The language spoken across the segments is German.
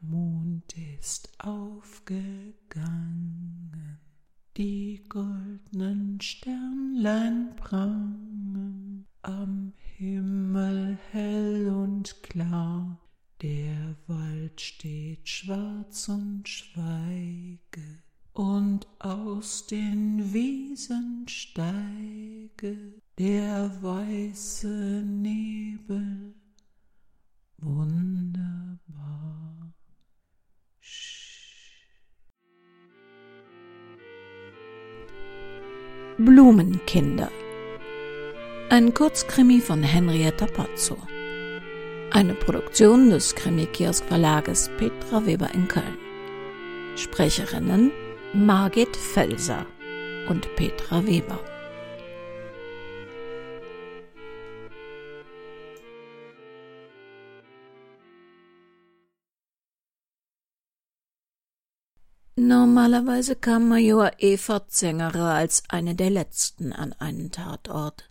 Mond ist aufgegangen, die goldnen Sternlein Kurzkrimi von Henrietta Pazzo. Eine Produktion des Krimi-Kiosk Verlages Petra Weber in Köln. Sprecherinnen Margit Felser und Petra Weber. Normalerweise kam Major Eva Zengerer als eine der letzten an einen Tatort.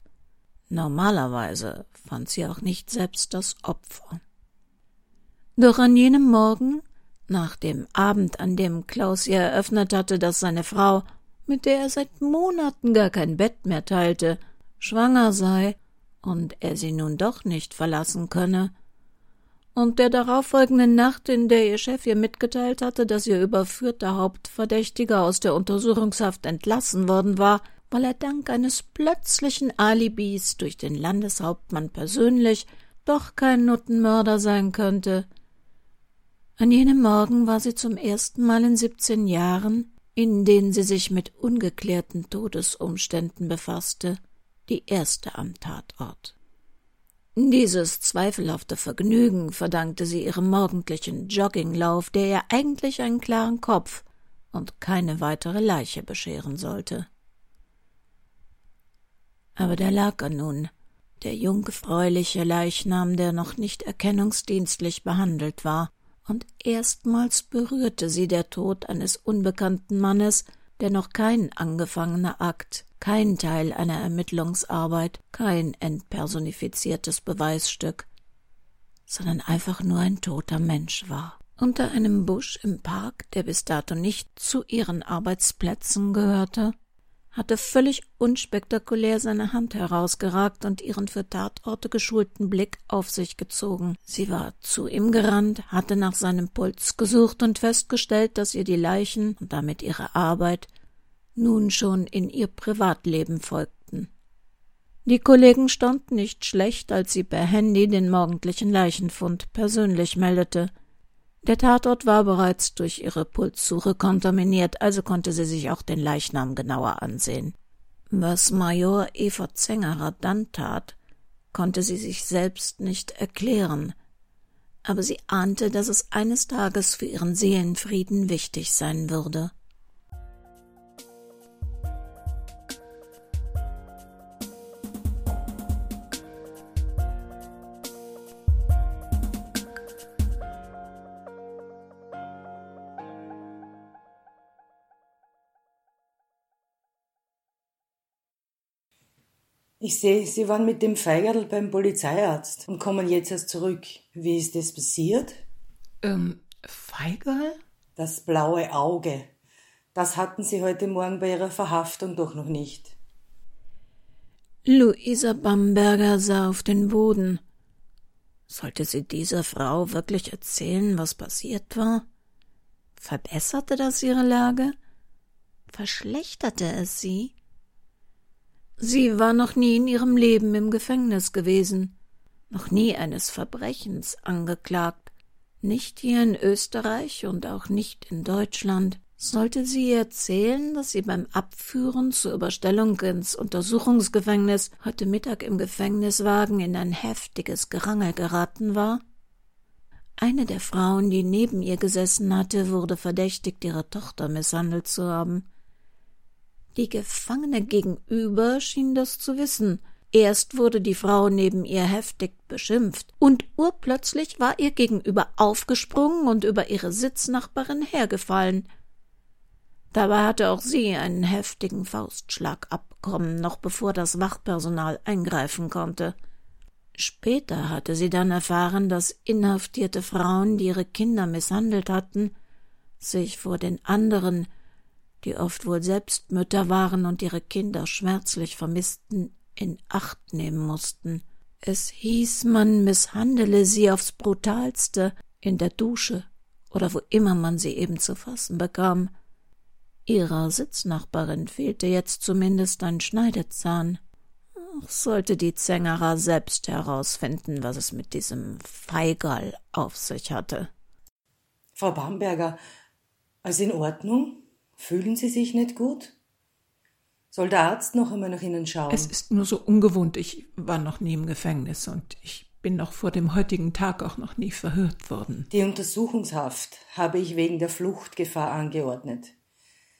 Normalerweise fand sie auch nicht selbst das Opfer. Doch an jenem Morgen, nach dem Abend, an dem Klaus ihr eröffnet hatte, dass seine Frau, mit der er seit Monaten gar kein Bett mehr teilte, schwanger sei und er sie nun doch nicht verlassen könne, und der darauffolgenden Nacht, in der ihr Chef ihr mitgeteilt hatte, dass ihr überführter Hauptverdächtiger aus der Untersuchungshaft entlassen worden war, weil er dank eines plötzlichen Alibis durch den Landeshauptmann persönlich doch kein Nuttenmörder sein könnte. An jenem Morgen war sie zum ersten Mal in siebzehn Jahren, in denen sie sich mit ungeklärten Todesumständen befasste, die erste am Tatort. Dieses zweifelhafte Vergnügen verdankte sie ihrem morgendlichen Jogginglauf, der ihr eigentlich einen klaren Kopf und keine weitere Leiche bescheren sollte. Aber da lag er nun, der jungfräuliche Leichnam, der noch nicht erkennungsdienstlich behandelt war, und erstmals berührte sie der Tod eines unbekannten Mannes, der noch kein angefangener Akt, kein Teil einer Ermittlungsarbeit, kein entpersonifiziertes Beweisstück, sondern einfach nur ein toter Mensch war. Unter einem Busch im Park, der bis dato nicht zu ihren Arbeitsplätzen gehörte, hatte völlig unspektakulär seine Hand herausgeragt und ihren für Tatorte geschulten Blick auf sich gezogen. Sie war zu ihm gerannt, hatte nach seinem Puls gesucht und festgestellt, dass ihr die Leichen und damit ihre Arbeit nun schon in ihr Privatleben folgten. Die Kollegen standen nicht schlecht, als sie per Handy den morgendlichen Leichenfund persönlich meldete – der Tatort war bereits durch ihre Pulssuche kontaminiert, also konnte sie sich auch den Leichnam genauer ansehen. Was Major Eva Zengerer dann tat, konnte sie sich selbst nicht erklären, aber sie ahnte, dass es eines Tages für ihren Seelenfrieden wichtig sein würde. Ich sehe, Sie waren mit dem Feigerl beim Polizeiarzt und kommen jetzt erst zurück. Wie ist das passiert? Ähm, Feigerl? Das blaue Auge. Das hatten Sie heute Morgen bei Ihrer Verhaftung doch noch nicht. Luisa Bamberger sah auf den Boden. Sollte sie dieser Frau wirklich erzählen, was passiert war? Verbesserte das ihre Lage? Verschlechterte es sie? Sie war noch nie in ihrem Leben im Gefängnis gewesen, noch nie eines Verbrechens angeklagt, nicht hier in Österreich und auch nicht in Deutschland. Sollte sie erzählen, dass sie beim Abführen zur Überstellung ins Untersuchungsgefängnis heute Mittag im Gefängniswagen in ein heftiges Gerangel geraten war? Eine der Frauen, die neben ihr gesessen hatte, wurde verdächtigt, ihre Tochter misshandelt zu haben. Die Gefangene gegenüber schien das zu wissen. Erst wurde die Frau neben ihr heftig beschimpft, und urplötzlich war ihr gegenüber aufgesprungen und über ihre Sitznachbarin hergefallen. Dabei hatte auch sie einen heftigen Faustschlag abbekommen, noch bevor das Wachpersonal eingreifen konnte. Später hatte sie dann erfahren, dass inhaftierte Frauen, die ihre Kinder misshandelt hatten, sich vor den anderen, die oft wohl selbst Mütter waren und ihre Kinder schmerzlich vermissten, in Acht nehmen mussten. Es hieß, man misshandele sie aufs brutalste in der Dusche oder wo immer man sie eben zu fassen bekam. Ihrer Sitznachbarin fehlte jetzt zumindest ein Schneidezahn. Sollte die Zängerer selbst herausfinden, was es mit diesem Feigerl auf sich hatte. Frau Bamberger, alles in Ordnung? Fühlen Sie sich nicht gut? Soll der Arzt noch einmal nach Ihnen schauen? Es ist nur so ungewohnt. Ich war noch nie im Gefängnis und ich bin noch vor dem heutigen Tag auch noch nie verhört worden. Die Untersuchungshaft habe ich wegen der Fluchtgefahr angeordnet.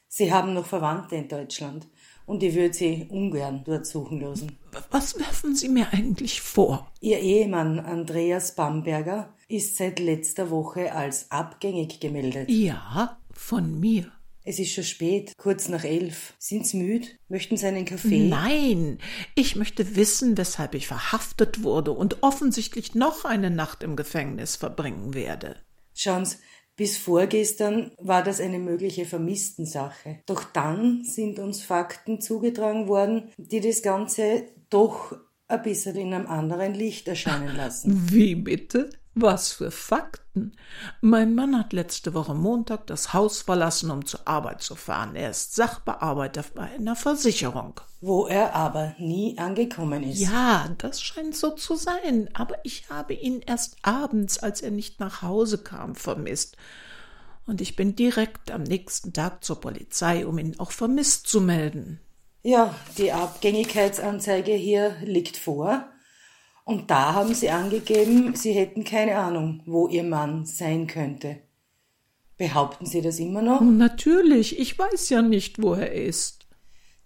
Sie haben noch Verwandte in Deutschland und ich würde Sie ungern dort suchen lassen. Was werfen Sie mir eigentlich vor? Ihr Ehemann Andreas Bamberger ist seit letzter Woche als abgängig gemeldet. Ja, von mir. Es ist schon spät, kurz nach elf. Sind Sie müde? Möchten Sie einen Kaffee? Nein, ich möchte wissen, weshalb ich verhaftet wurde und offensichtlich noch eine Nacht im Gefängnis verbringen werde. Schauen Sie, bis vorgestern war das eine mögliche Vermisstensache. Doch dann sind uns Fakten zugetragen worden, die das Ganze doch ein bisschen in einem anderen Licht erscheinen lassen. Wie bitte? Was für Fakten. Mein Mann hat letzte Woche Montag das Haus verlassen, um zur Arbeit zu fahren. Er ist Sachbearbeiter bei einer Versicherung. Wo er aber nie angekommen ist. Ja, das scheint so zu sein. Aber ich habe ihn erst abends, als er nicht nach Hause kam, vermisst. Und ich bin direkt am nächsten Tag zur Polizei, um ihn auch vermisst zu melden. Ja, die Abgängigkeitsanzeige hier liegt vor. Und da haben sie angegeben, sie hätten keine Ahnung, wo ihr Mann sein könnte. Behaupten Sie das immer noch? Natürlich, ich weiß ja nicht, wo er ist.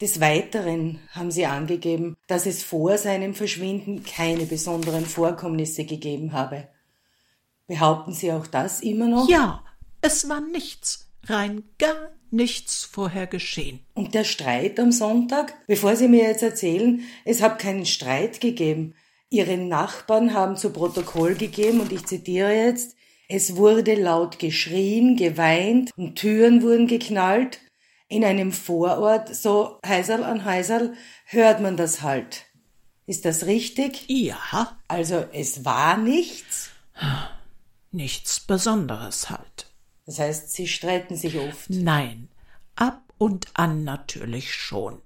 Des Weiteren haben sie angegeben, dass es vor seinem Verschwinden keine besonderen Vorkommnisse gegeben habe. Behaupten Sie auch das immer noch? Ja, es war nichts, rein gar nichts vorher geschehen. Und der Streit am Sonntag? Bevor Sie mir jetzt erzählen, es hat keinen Streit gegeben. Ihre Nachbarn haben zu Protokoll gegeben, und ich zitiere jetzt, es wurde laut geschrien, geweint und Türen wurden geknallt. In einem Vorort, so Heiserl an Heiserl, hört man das halt. Ist das richtig? Ja. Also es war nichts? Nichts Besonderes halt. Das heißt, Sie streiten sich oft. Nein, ab und an natürlich schon.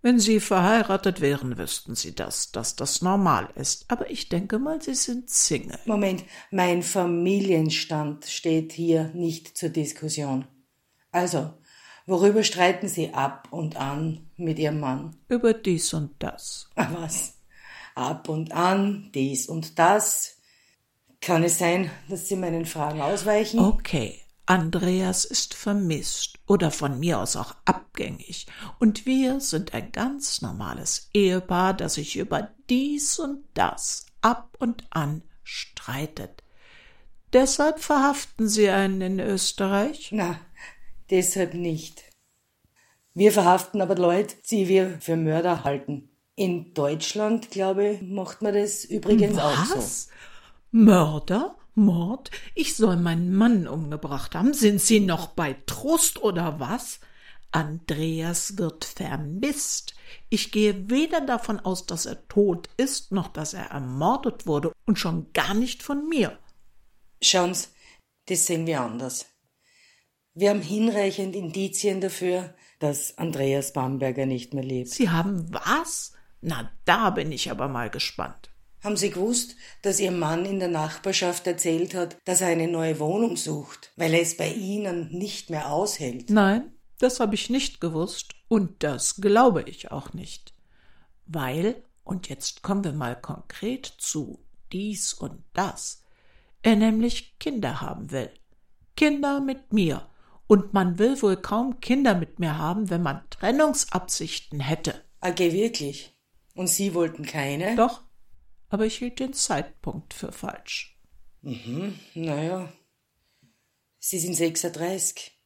Wenn Sie verheiratet wären, wüssten Sie das, dass das normal ist. Aber ich denke mal, Sie sind Single. Moment, mein Familienstand steht hier nicht zur Diskussion. Also, worüber streiten Sie ab und an mit Ihrem Mann? Über dies und das. Ah, was? Ab und an, dies und das. Kann es sein, dass Sie meinen Fragen ausweichen? Okay. Andreas ist vermisst oder von mir aus auch abgängig, und wir sind ein ganz normales Ehepaar, das sich über dies und das ab und an streitet. Deshalb verhaften Sie einen in Österreich? Na, deshalb nicht. Wir verhaften aber Leute, die wir für Mörder halten. In Deutschland, glaube ich, macht man das übrigens Was? auch so. Mörder? Mord? Ich soll meinen Mann umgebracht haben. Sind Sie noch bei Trost oder was? Andreas wird vermisst. Ich gehe weder davon aus, dass er tot ist, noch dass er ermordet wurde und schon gar nicht von mir. Schauen Sie, das sehen wir anders. Wir haben hinreichend Indizien dafür, dass Andreas Bamberger nicht mehr lebt. Sie haben was? Na, da bin ich aber mal gespannt. Haben Sie gewusst, dass Ihr Mann in der Nachbarschaft erzählt hat, dass er eine neue Wohnung sucht, weil er es bei Ihnen nicht mehr aushält? Nein, das habe ich nicht gewusst und das glaube ich auch nicht. Weil, und jetzt kommen wir mal konkret zu dies und das, er nämlich Kinder haben will. Kinder mit mir. Und man will wohl kaum Kinder mit mir haben, wenn man Trennungsabsichten hätte. AG wirklich? Und Sie wollten keine? Doch, aber ich hielt den Zeitpunkt für falsch. Mhm, naja. Sie sind 36.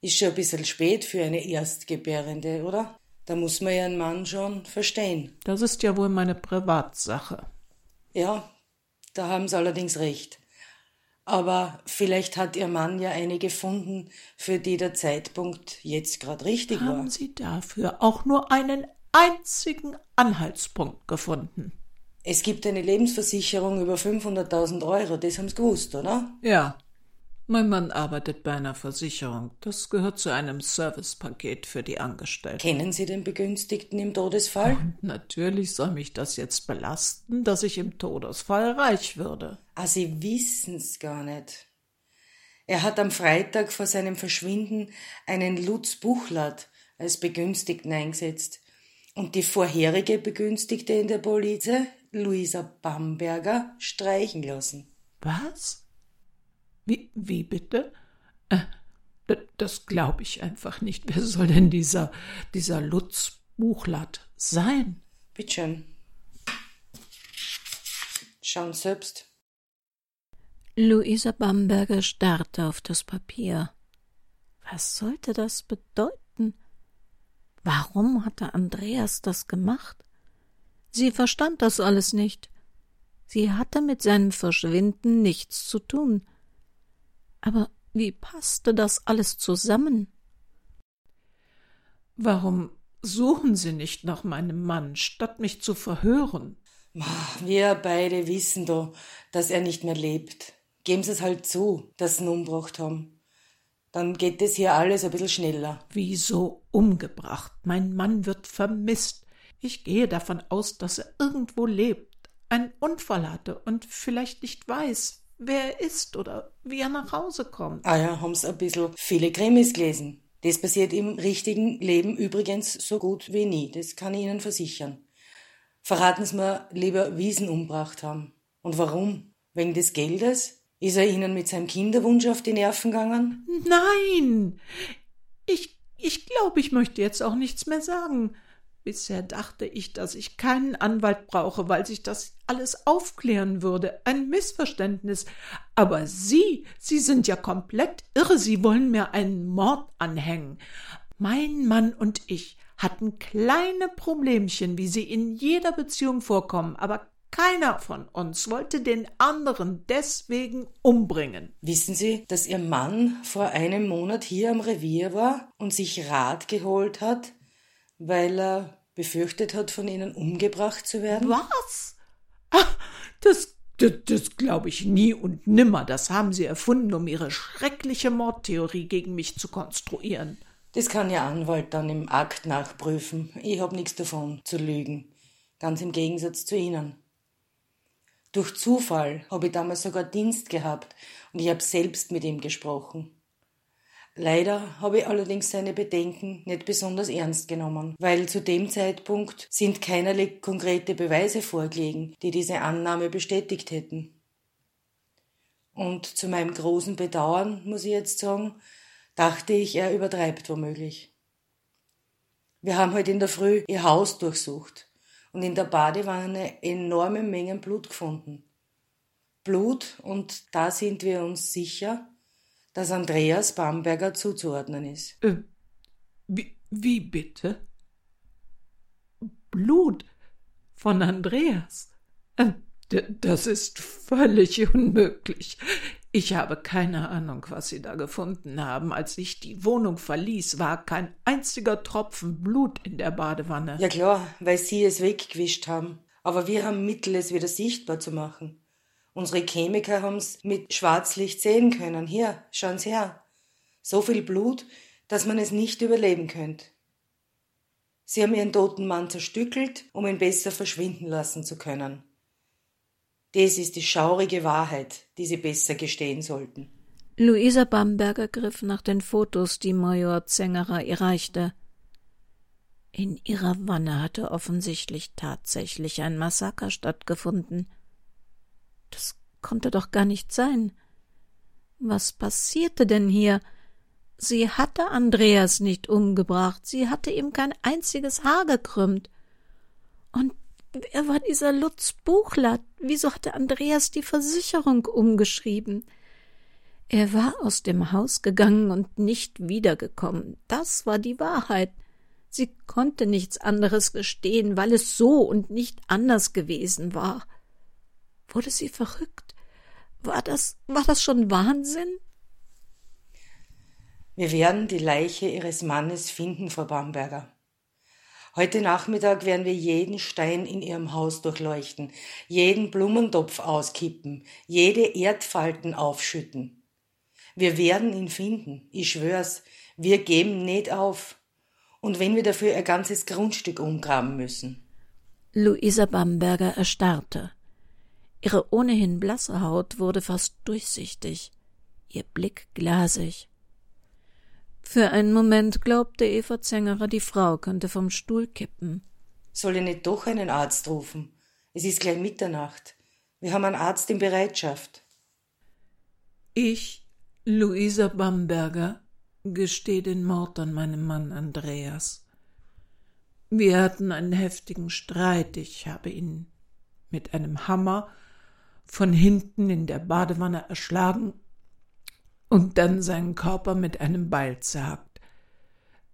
Ist schon ein bisschen spät für eine Erstgebärende, oder? Da muss man ja einen Mann schon verstehen. Das ist ja wohl meine Privatsache. Ja, da haben Sie allerdings recht. Aber vielleicht hat Ihr Mann ja eine gefunden, für die der Zeitpunkt jetzt gerade richtig Haben war. Haben Sie dafür auch nur einen einzigen Anhaltspunkt gefunden? Es gibt eine Lebensversicherung über 500.000 Euro, das haben Sie gewusst, oder? Ja. Mein Mann arbeitet bei einer Versicherung. Das gehört zu einem Servicepaket für die Angestellten. Kennen Sie den Begünstigten im Todesfall? Und natürlich soll mich das jetzt belasten, dass ich im Todesfall reich würde. Ah, Sie wissen's gar nicht. Er hat am Freitag vor seinem Verschwinden einen Lutz Buchlat als Begünstigten eingesetzt. Und die vorherige Begünstigte in der Polize, Luisa Bamberger, streichen lassen. Was? Wie, wie bitte? Äh, das glaube ich einfach nicht. Wer soll denn dieser, dieser Lutz Buchlat sein? Bitteschön. Schauen selbst. Luisa Bamberger starrte auf das Papier. Was sollte das bedeuten? Warum hatte Andreas das gemacht? Sie verstand das alles nicht. Sie hatte mit seinem Verschwinden nichts zu tun. Aber wie passte das alles zusammen? Warum suchen Sie nicht nach meinem Mann, statt mich zu verhören? Wir beide wissen doch, dass er nicht mehr lebt. Geben Sie es halt zu, dass Sie ihn umgebracht haben. Dann geht es hier alles ein bisschen schneller. Wieso umgebracht? Mein Mann wird vermisst. Ich gehe davon aus, dass er irgendwo lebt, einen Unfall hatte und vielleicht nicht weiß, wer er ist oder wie er nach Hause kommt. Ah ja, haben's ein bisschen viele Krimis gelesen. Das passiert im richtigen Leben übrigens so gut wie nie, das kann ich Ihnen versichern. Verraten Sie mir lieber, wie Sie ihn umgebracht haben. Und warum? Wegen des Geldes? Ist er Ihnen mit seinem Kinderwunsch auf die Nerven gegangen? Nein! Ich, ich glaube, ich möchte jetzt auch nichts mehr sagen. Bisher dachte ich, dass ich keinen Anwalt brauche, weil sich das alles aufklären würde. Ein Missverständnis. Aber Sie, Sie sind ja komplett irre. Sie wollen mir einen Mord anhängen. Mein Mann und ich hatten kleine Problemchen, wie sie in jeder Beziehung vorkommen, aber keiner von uns wollte den anderen deswegen umbringen. Wissen Sie, dass Ihr Mann vor einem Monat hier am Revier war und sich Rat geholt hat, weil er befürchtet hat, von Ihnen umgebracht zu werden? Was? Ach, das, das, das glaube ich nie und nimmer. Das haben Sie erfunden, um Ihre schreckliche Mordtheorie gegen mich zu konstruieren. Das kann Ihr Anwalt dann im Akt nachprüfen. Ich habe nichts davon zu lügen. Ganz im Gegensatz zu Ihnen. Durch Zufall habe ich damals sogar Dienst gehabt und ich habe selbst mit ihm gesprochen. Leider habe ich allerdings seine Bedenken nicht besonders ernst genommen, weil zu dem Zeitpunkt sind keinerlei konkrete Beweise vorgelegen, die diese Annahme bestätigt hätten. Und zu meinem großen Bedauern, muss ich jetzt sagen, dachte ich, er übertreibt womöglich. Wir haben heute in der Früh ihr Haus durchsucht und in der Badewanne enorme Mengen Blut gefunden. Blut, und da sind wir uns sicher, dass Andreas Bamberger zuzuordnen ist. Äh, wie, wie bitte? Blut von Andreas? Äh, das ist völlig unmöglich. Ich habe keine Ahnung, was Sie da gefunden haben. Als ich die Wohnung verließ, war kein einziger Tropfen Blut in der Badewanne. Ja klar, weil Sie es weggewischt haben. Aber wir haben Mittel, es wieder sichtbar zu machen. Unsere Chemiker haben's mit Schwarzlicht sehen können. Hier, schauen Sie her. So viel Blut, dass man es nicht überleben könnte. Sie haben ihren toten Mann zerstückelt, um ihn besser verschwinden lassen zu können. Das ist die schaurige Wahrheit, die Sie besser gestehen sollten. Luisa Bamberger griff nach den Fotos, die Major Zengerer ihr reichte. In ihrer Wanne hatte offensichtlich tatsächlich ein Massaker stattgefunden. Das konnte doch gar nicht sein. Was passierte denn hier? Sie hatte Andreas nicht umgebracht, sie hatte ihm kein einziges Haar gekrümmt. Und wer war dieser Lutz Buchler? Wieso hatte Andreas die Versicherung umgeschrieben? Er war aus dem Haus gegangen und nicht wiedergekommen. Das war die Wahrheit. Sie konnte nichts anderes gestehen, weil es so und nicht anders gewesen war. Wurde sie verrückt? War das, war das schon Wahnsinn? Wir werden die Leiche ihres Mannes finden, Frau Bamberger. Heute Nachmittag werden wir jeden Stein in ihrem Haus durchleuchten, jeden Blumentopf auskippen, jede Erdfalten aufschütten. Wir werden ihn finden, ich schwör's, wir geben nicht auf. Und wenn wir dafür ein ganzes Grundstück umgraben müssen. Luisa Bamberger erstarrte. Ihre ohnehin blasse Haut wurde fast durchsichtig, ihr Blick glasig. Für einen Moment glaubte Eva Zengerer, die Frau könnte vom Stuhl kippen. Soll ich nicht doch einen Arzt rufen? Es ist gleich Mitternacht. Wir haben einen Arzt in Bereitschaft. Ich, Luisa Bamberger, gestehe den Mord an meinem Mann Andreas. Wir hatten einen heftigen Streit. Ich habe ihn mit einem Hammer von hinten in der Badewanne erschlagen und dann seinen Körper mit einem Beil zerhackt.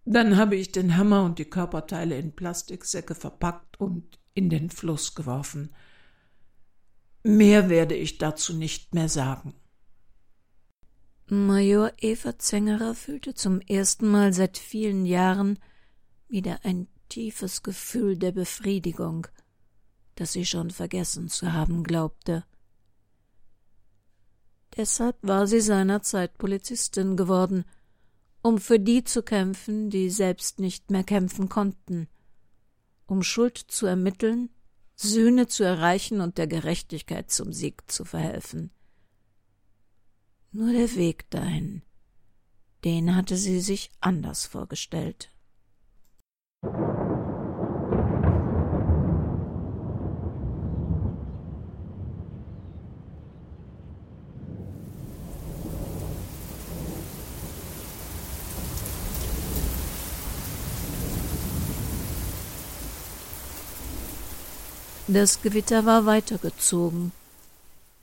Dann habe ich den Hammer und die Körperteile in Plastiksäcke verpackt und in den Fluss geworfen. Mehr werde ich dazu nicht mehr sagen. Major Eva Zengerer fühlte zum ersten Mal seit vielen Jahren wieder ein tiefes Gefühl der Befriedigung, das sie schon vergessen zu haben glaubte. Deshalb war sie seinerzeit Polizistin geworden, um für die zu kämpfen, die selbst nicht mehr kämpfen konnten, um Schuld zu ermitteln, Sühne zu erreichen und der Gerechtigkeit zum Sieg zu verhelfen. Nur der Weg dahin, den hatte sie sich anders vorgestellt. Das Gewitter war weitergezogen.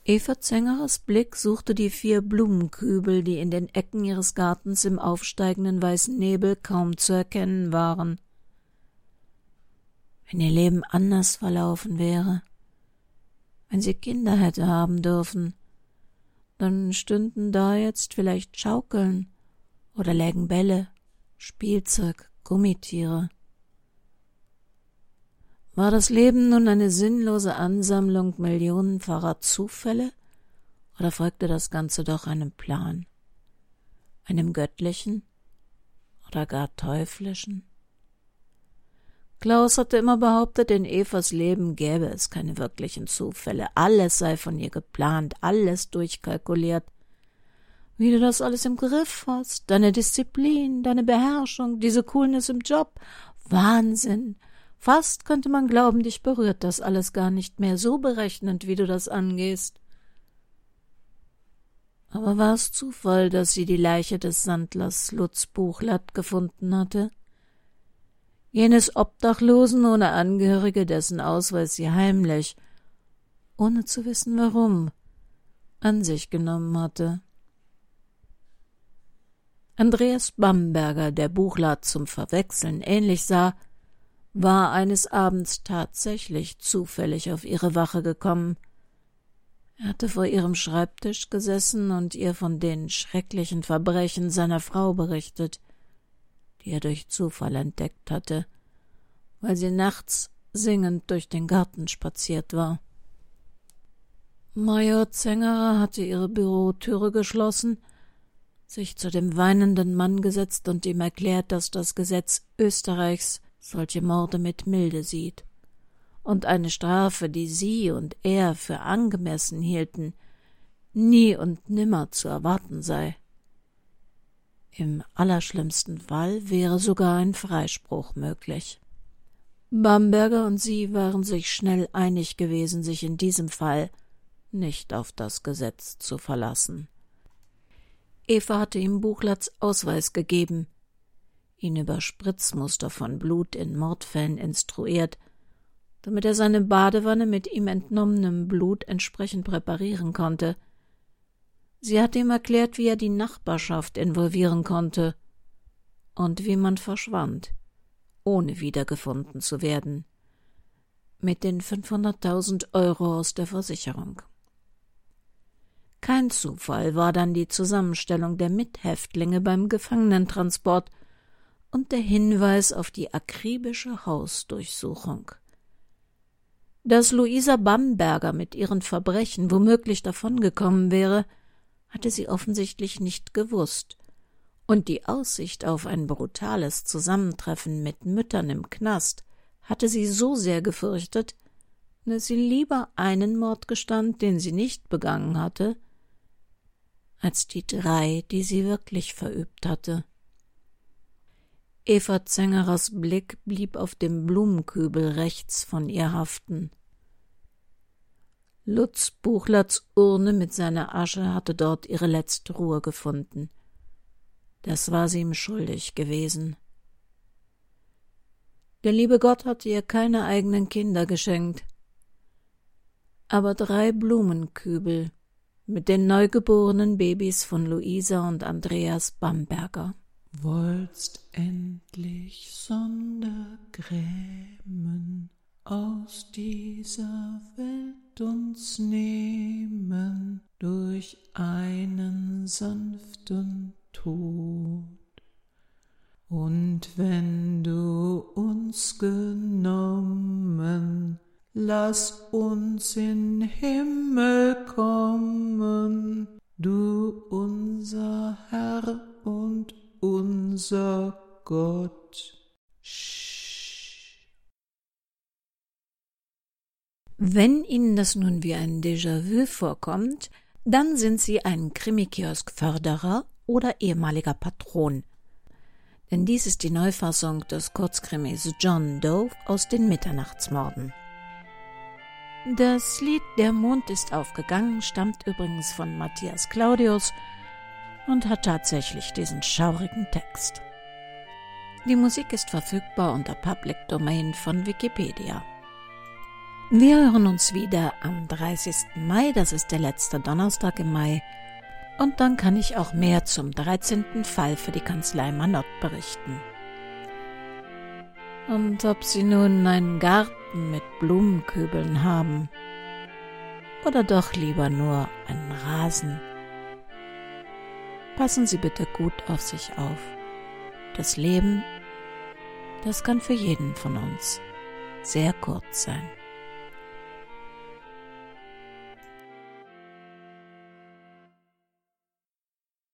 Eva Zengerers Blick suchte die vier Blumenkübel, die in den Ecken ihres Gartens im aufsteigenden weißen Nebel kaum zu erkennen waren. Wenn ihr Leben anders verlaufen wäre, wenn sie Kinder hätte haben dürfen, dann stünden da jetzt vielleicht Schaukeln oder lägen Bälle, Spielzeug, Gummitiere. War das Leben nun eine sinnlose Ansammlung millionenfacher Zufälle? Oder folgte das Ganze doch einem Plan, einem göttlichen? Oder gar teuflischen? Klaus hatte immer behauptet, in Evas Leben gäbe es keine wirklichen Zufälle, alles sei von ihr geplant, alles durchkalkuliert. Wie du das alles im Griff hast, deine Disziplin, deine Beherrschung, diese Coolness im Job, Wahnsinn, Fast könnte man glauben, dich berührt das alles gar nicht mehr, so berechnend, wie du das angehst. Aber war es Zufall, dass sie die Leiche des Sandlers Lutz Buchlat gefunden hatte? Jenes Obdachlosen ohne Angehörige, dessen Ausweis sie heimlich, ohne zu wissen warum, an sich genommen hatte. Andreas Bamberger, der Buchlat zum Verwechseln ähnlich sah, war eines Abends tatsächlich zufällig auf ihre Wache gekommen. Er hatte vor ihrem Schreibtisch gesessen und ihr von den schrecklichen Verbrechen seiner Frau berichtet, die er durch Zufall entdeckt hatte, weil sie nachts singend durch den Garten spaziert war. Major Zengerer hatte ihre Bürotüre geschlossen, sich zu dem weinenden Mann gesetzt und ihm erklärt, dass das Gesetz Österreichs solche Morde mit Milde sieht, und eine Strafe, die sie und er für angemessen hielten, nie und nimmer zu erwarten sei. Im allerschlimmsten Fall wäre sogar ein Freispruch möglich. Bamberger und sie waren sich schnell einig gewesen, sich in diesem Fall nicht auf das Gesetz zu verlassen. Eva hatte ihm Buchlatz Ausweis gegeben, ihn über Spritzmuster von Blut in Mordfällen instruiert, damit er seine Badewanne mit ihm entnommenem Blut entsprechend präparieren konnte. Sie hatte ihm erklärt, wie er die Nachbarschaft involvieren konnte und wie man verschwand, ohne wiedergefunden zu werden. mit den 500.000 Euro aus der Versicherung. Kein Zufall war dann die Zusammenstellung der Mithäftlinge beim Gefangenentransport und der Hinweis auf die akribische Hausdurchsuchung. Dass Luisa Bamberger mit ihren Verbrechen womöglich davongekommen wäre, hatte sie offensichtlich nicht gewusst, und die Aussicht auf ein brutales Zusammentreffen mit Müttern im Knast hatte sie so sehr gefürchtet, dass sie lieber einen Mord gestand, den sie nicht begangen hatte, als die drei, die sie wirklich verübt hatte. Eva Zengerers Blick blieb auf dem Blumenkübel rechts von ihr haften. Lutz Buchlerts Urne mit seiner Asche hatte dort ihre letzte Ruhe gefunden. Das war sie ihm schuldig gewesen. Der liebe Gott hatte ihr keine eigenen Kinder geschenkt, aber drei Blumenkübel mit den neugeborenen Babys von Luisa und Andreas Bamberger. Wollst endlich Sondergrämen aus dieser Welt uns nehmen durch einen sanften Tod. Und wenn du uns genommen, lass uns in Himmel kommen, du unser Herr und unser Gott. Wenn Ihnen das nun wie ein Déjà-vu vorkommt, dann sind Sie ein Krimikiosk-Förderer oder ehemaliger Patron denn dies ist die Neufassung des Kurzkrimis John Doe aus den Mitternachtsmorden. Das Lied Der Mond ist aufgegangen stammt übrigens von Matthias Claudius und hat tatsächlich diesen schaurigen Text. Die Musik ist verfügbar unter Public Domain von Wikipedia. Wir hören uns wieder am 30. Mai, das ist der letzte Donnerstag im Mai, und dann kann ich auch mehr zum 13. Fall für die Kanzlei Manott berichten. Und ob Sie nun einen Garten mit Blumenkübeln haben oder doch lieber nur einen Rasen, passen Sie bitte gut auf sich auf. Das Leben, das kann für jeden von uns sehr kurz sein.